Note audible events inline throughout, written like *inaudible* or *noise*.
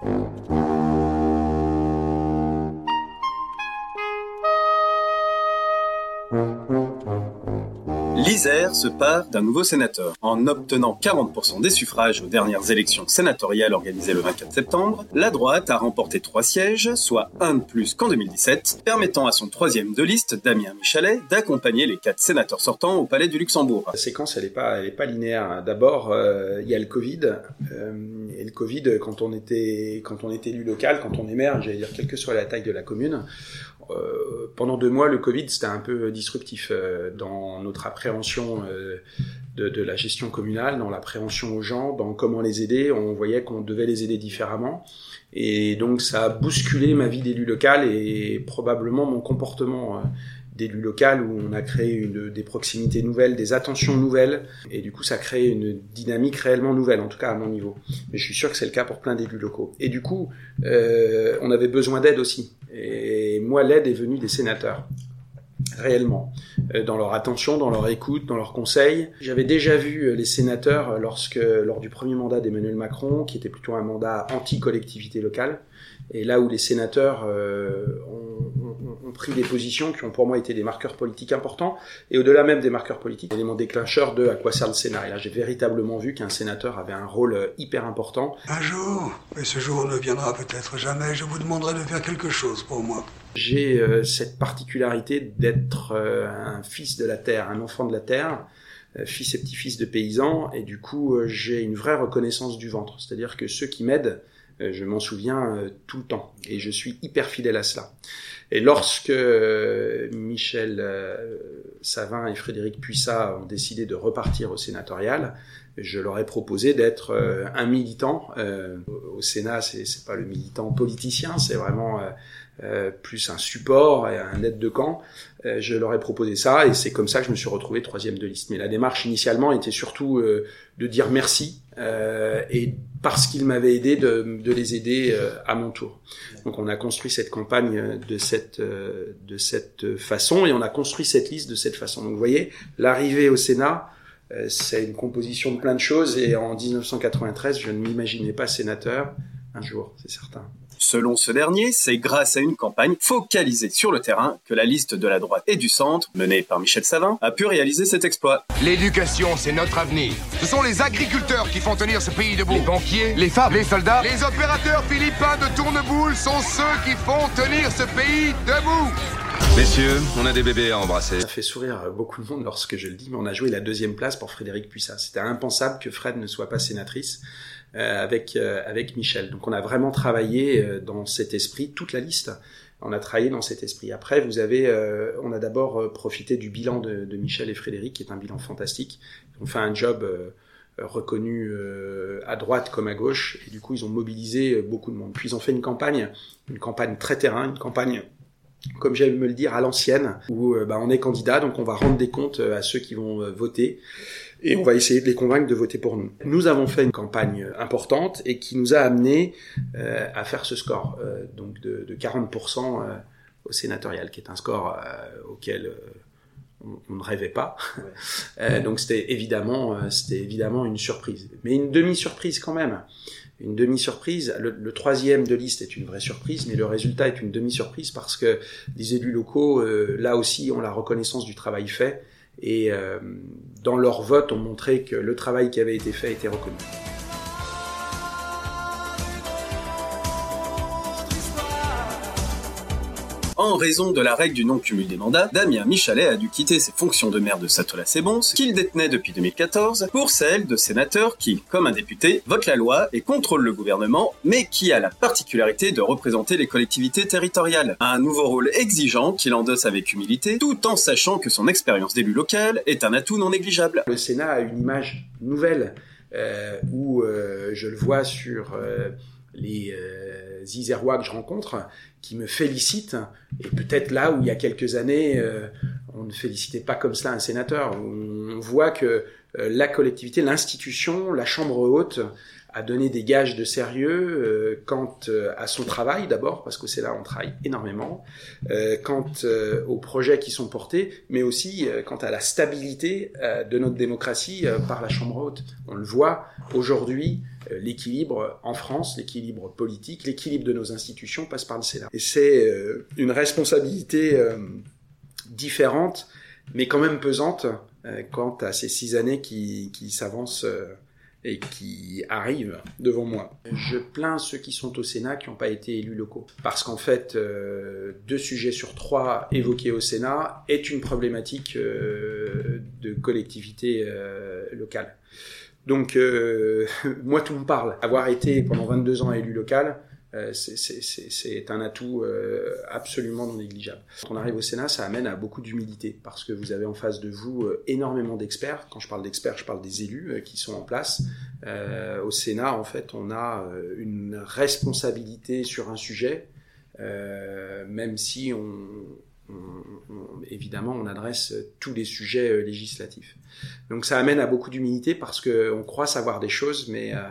Música L'Isère se part d'un nouveau sénateur. En obtenant 40% des suffrages aux dernières élections sénatoriales organisées le 24 septembre, la droite a remporté trois sièges, soit un de plus qu'en 2017, permettant à son troisième de liste, Damien Michalet, d'accompagner les quatre sénateurs sortants au Palais du Luxembourg. La séquence, elle n'est pas, est linéaire. D'abord, euh, il y a le Covid. Euh, et le Covid, quand on était, est élu local, quand on émerge, j'allais dire, quelle que soit la taille de la commune, euh, pendant deux mois, le Covid, c'était un peu disruptif euh, dans notre appréhension euh, de, la gestion communale, dans l'appréhension aux gens, dans comment les aider. On voyait qu'on devait les aider différemment. Et donc, ça a bousculé ma vie d'élu local et probablement mon comportement d'élu local où on a créé des proximités nouvelles, des attentions nouvelles, et du coup ça crée une dynamique réellement nouvelle, en tout cas à mon niveau. Mais je suis sûr que c'est le cas pour plein d'élus locaux. Et du coup, on avait besoin d'aide aussi. Et moi, l'aide est venue des sénateurs réellement, euh, dans leur attention, dans leur écoute, dans leurs conseils. J'avais déjà vu euh, les sénateurs lorsque, lors du premier mandat d'Emmanuel Macron, qui était plutôt un mandat anti-collectivité locale, et là où les sénateurs euh, ont, pris des positions qui ont pour moi été des marqueurs politiques importants, et au-delà même des marqueurs politiques, élément déclencheur de à quoi sert le Sénat. Et là, j'ai véritablement vu qu'un sénateur avait un rôle euh, hyper important. Un jour, et ce jour ne viendra peut-être jamais, je vous demanderai de faire quelque chose pour moi. J'ai euh, cette particularité d'être euh, un fils de la terre, un enfant de la terre, euh, fils et petit-fils de paysans, et du coup, euh, j'ai une vraie reconnaissance du ventre. C'est-à-dire que ceux qui m'aident, je m'en souviens euh, tout le temps et je suis hyper fidèle à cela. Et lorsque euh, Michel Savin et Frédéric Puissat ont décidé de repartir au sénatorial, je leur ai proposé d'être un militant. Au Sénat, c'est pas le militant politicien, c'est vraiment euh, plus un support et un aide de camp. Euh, je leur ai proposé ça et c'est comme ça que je me suis retrouvé troisième de liste. Mais la démarche initialement était surtout euh, de dire merci et parce qu'ils m'avaient aidé de, de, les aider à mon tour. Donc on a construit cette campagne de cette de cette façon et on a construit cette liste de cette façon. Donc vous voyez, l'arrivée au Sénat, c'est une composition de plein de choses et en 1993, je ne m'imaginais pas sénateur un jour, c'est certain. Selon ce dernier, c'est grâce à une campagne focalisée sur le terrain que la liste de la droite et du centre, menée par Michel Savin, a pu réaliser cet exploit. L'éducation, c'est notre avenir. Ce sont les agriculteurs qui font tenir ce pays debout. Les banquiers, les femmes, les soldats, les opérateurs philippins de tourneboule sont ceux qui font tenir ce pays debout. Messieurs, on a des bébés à embrasser. Ça fait sourire beaucoup de monde lorsque je le dis, mais on a joué la deuxième place pour Frédéric Puissat. C'était impensable que Fred ne soit pas sénatrice. Euh, avec euh, avec Michel. Donc on a vraiment travaillé euh, dans cet esprit toute la liste. On a travaillé dans cet esprit. Après, vous avez, on a d'abord profité du bilan de, de, Michel et Frédéric, qui est un bilan fantastique. Ils ont fait un job reconnu à droite comme à gauche, et du coup ils ont mobilisé beaucoup de monde. Puis ils ont fait une campagne, une campagne très terrain, une campagne comme j'aime me le dire, à l'ancienne, où bah, on est candidat, donc on va rendre des comptes à ceux qui vont voter et on va essayer de les convaincre de voter pour nous. Nous avons fait une campagne importante et qui nous a amené euh, à faire ce score, euh, donc de, de 40% euh, au sénatorial, qui est un score euh, auquel euh, on, ne rêvait pas. Ouais. *laughs* donc c'était évidemment, c'était évidemment une surprise, mais une demi-surprise quand même. Une demi-surprise. Le, le, troisième de liste est une vraie surprise, mais le résultat est une demi-surprise parce que les élus locaux, là aussi, ont la reconnaissance du travail fait et euh, dans leur vote ont montré que le travail qui avait été fait était reconnu. En raison de la règle du non-cumul des mandats, Damien Michalet a dû quitter ses fonctions de maire de Satola-Sebons, qu'il détenait depuis 2014, pour celle de sénateur qui, comme un député, vote la loi et contrôle le gouvernement, mais qui a la particularité de représenter les collectivités territoriales. Un nouveau rôle exigeant qu'il endosse avec humilité, tout en sachant que son expérience d'élu local est un atout non négligeable. Le Sénat a une image nouvelle, euh, où euh, je le vois sur... Euh, les euh, Isérois que je rencontre qui me félicitent. Et peut-être là où il y a quelques années, euh, on ne félicitait pas comme cela un sénateur. On voit que euh, la collectivité, l'institution, la Chambre haute à donner des gages de sérieux euh, quant euh, à son travail d'abord, parce qu'au Sénat on travaille énormément, euh, quant aux projets qui sont portés, mais aussi quant à la stabilité de notre démocratie par la Chambre haute. On le voit aujourd'hui, l'équilibre en France, l'équilibre politique, l'équilibre de nos institutions passe par le Sénat. Et c'est une responsabilité différente, mais quand même pesante quant à ces six années qui, s'avancent et qui arrivent devant moi. Je plains ceux qui sont au Sénat qui n'ont pas été élus locaux. Parce qu'en fait, euh, deux sujets sur trois évoqués au Sénat est une problématique euh, de collectivité euh, locale. Donc, *laughs* moi, tout me parle. Avoir été pendant 22 ans élu local, c'est- c'est un atout euh, absolument non négligeable. Quand on arrive au Sénat, ça amène à beaucoup d'humilité parce que vous avez en face de vous euh, énormément d'experts. Quand je parle d'experts, je parle des élus euh, qui sont en place. Euh, au Sénat, en fait, on a euh, une responsabilité sur un sujet, euh, même si on, évidemment on adresse tous les sujets euh, législatifs. Donc ça amène à beaucoup d'humilité parce que on croit savoir des choses, mais euh, euh,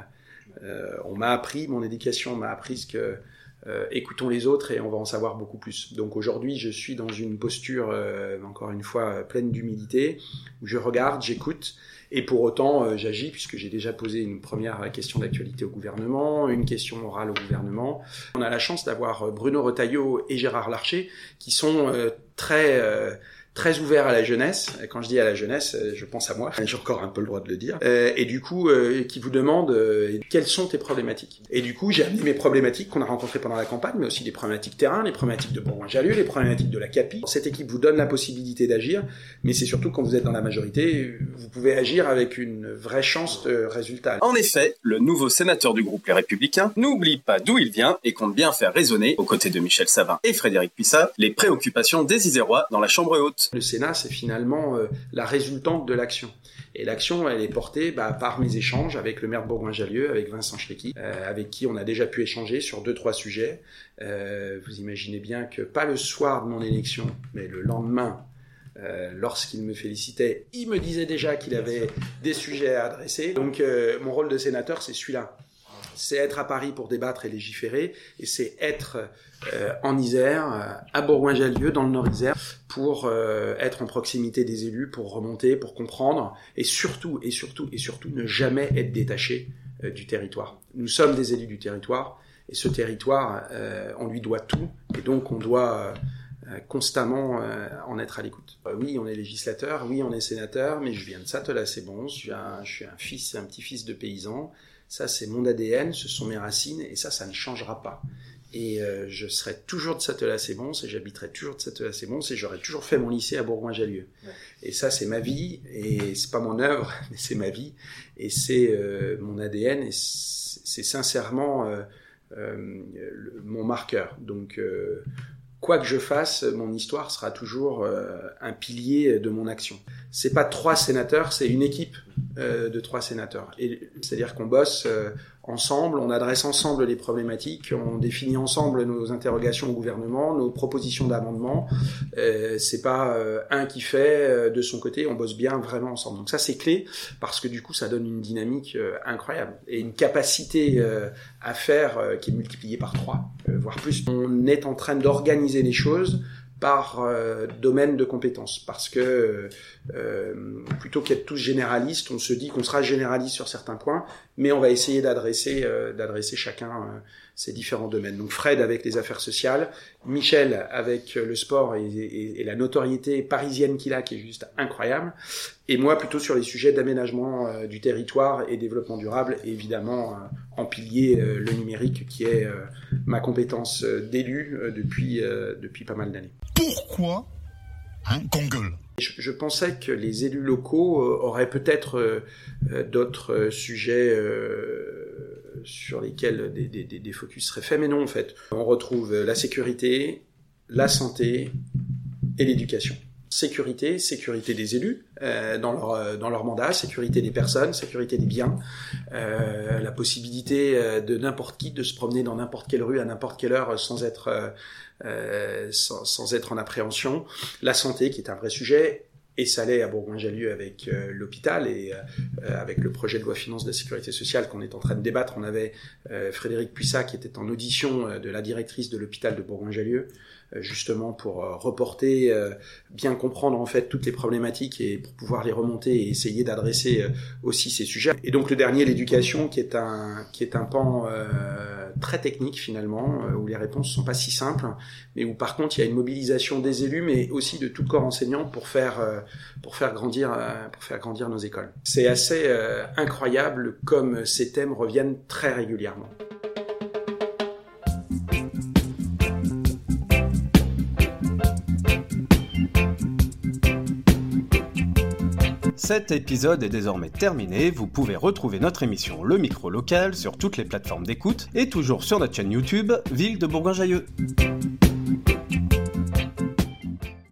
on m'a appris, mon éducation m'a appris ce que euh, écoutons les autres et on va en savoir beaucoup plus. Donc aujourd'hui, je suis dans une posture, euh, encore une fois, euh, pleine d'humilité, où je regarde, j'écoute, et pour autant, euh, j'agis, puisque j'ai déjà posé une première question d'actualité au gouvernement, une question orale au gouvernement. On a la chance d'avoir euh, Bruno Retailleau et Gérard Larcher, qui sont euh, très... très ouverts à la jeunesse. Quand je dis à la jeunesse, euh, je pense à moi. J'ai encore un peu le droit de le dire. Euh, et du coup, euh, qui vous demande euh, quelles sont tes problématiques? Et du coup, j'ai amené mes problématiques qu'on a rencontrées pendant la campagne, mais aussi des problématiques terrain, les problématiques de Bourgoin-Jallieu, les problématiques de la CAPI. Cette équipe vous donne la possibilité d'agir, mais c'est surtout quand vous êtes dans la majorité, vous pouvez agir avec une vraie chance de résultat. En effet, le nouveau sénateur du groupe Les Républicains n'oublie pas d'où il vient et compte bien faire résonner, aux côtés de Michel Savin et Frédéric Puissat, les préoccupations des Isérois dans la Chambre haute. Le Sénat, c'est finalement euh, la résultante de l'action. Et l'action, elle est portée bah, par mes échanges avec le maire de Bourgoin-Jallieu, avec Vincent Schlecki, euh, avec qui on a déjà pu échanger sur deux, trois sujets. Euh, vous imaginez bien que pas le soir de mon élection, mais le lendemain, lorsqu'il me félicitait, il me disait déjà qu'il avait des sujets à adresser. Donc mon rôle de sénateur, c'est celui-là. C'est être à Paris pour débattre et légiférer, et c'est être euh, en Isère, euh, à Bourgoin-Jallieu, dans le Nord-Isère, pour euh, être en proximité des élus, pour remonter, pour comprendre, et surtout, et surtout, et surtout, ne jamais être détaché du territoire. Nous sommes des élus du territoire, et ce territoire, on lui doit tout, et donc on doit constamment en être à l'écoute. Oui, on est législateur, oui, on est sénateur, mais je viens de Satola, c'est bon, je suis un, je suis un fils, un petit-fils de paysan, ça c'est mon ADN, ce sont mes racines, et ça, ça ne changera pas. Et euh, je serai toujours de Satola-c'est-Bon, et j'habiterai toujours de Satola-c'est-Bon, et j'aurai toujours fait mon lycée à Bourgoin-Jallieu. Et ça, c'est ma vie, et c'est pas mon œuvre, *laughs* mais c'est ma vie, et c'est euh, mon ADN, et c'est sincèrement euh, euh, le- mon marqueur. Donc, euh, quoi que je fasse, mon histoire sera toujours euh, un pilier de mon action. C'est pas trois sénateurs, c'est une équipe euh, de trois sénateurs. C'est-à-dire qu'on bosse euh, ensemble, on adresse ensemble les problématiques, on définit ensemble nos interrogations au gouvernement, nos propositions d'amendement. Euh, c'est pas euh, un qui fait euh, de son côté, on bosse bien vraiment ensemble. Donc ça c'est clé parce que du coup ça donne une dynamique euh, incroyable et une capacité euh, à faire euh, qui est multipliée par trois, voire plus. On est en train d'organiser les choses par euh, domaine de compétences. Parce que euh, plutôt qu'être tous généralistes, on se dit qu'on sera généraliste sur certains points, mais on va essayer d'adresser euh, d'adresser chacun euh, ces différents domaines. Donc Fred avec les affaires sociales, Michel avec le sport et, et- et la notoriété parisienne qu'il a qui est juste incroyable, et moi plutôt sur les sujets d'aménagement euh, du territoire et développement durable, et évidemment euh, en pilier euh, le numérique qui est ma compétence d'élu depuis depuis pas mal d'années. Pourquoi hein, qu'on gueule Je, je pensais que les élus locaux auraient peut-être d'autres sujets sur lesquels des, des- des- focus seraient faits, mais non en fait. On retrouve la sécurité, la santé et l'éducation. Sécurité, sécurité des élus euh, dans, leur, euh, dans leur mandat, sécurité des personnes, sécurité des biens, euh, la possibilité euh, de n'importe qui de se promener dans n'importe quelle rue à n'importe quelle heure sans être, euh, euh, sans, sans être en appréhension, la santé qui est un vrai sujet, et ça l'est à Bourgoin-Jallieu avec euh, l'hôpital et euh, avec le projet de loi finance de la sécurité sociale qu'on est en train de débattre. On avait Frédéric Puissat qui était en audition de la directrice de l'hôpital de Bourgoin-Jallieu justement pour reporter, bien comprendre en fait toutes les problématiques et pour pouvoir les remonter et essayer d'adresser aussi ces sujets. Et donc le dernier, l'éducation, qui est un qui est un pan très technique finalement, où les réponses sont pas si simples, mais où par contre il y a une mobilisation des élus, mais aussi de tout le corps enseignant pour faire euh, pour faire grandir euh, pour faire grandir nos écoles. C'est assez euh, incroyable comme ces thèmes reviennent très régulièrement. Cet épisode est désormais terminé, vous pouvez retrouver notre émission Le Micro Local sur toutes les plateformes d'écoute et toujours sur notre chaîne YouTube Ville de Bourgoin-Jallieu.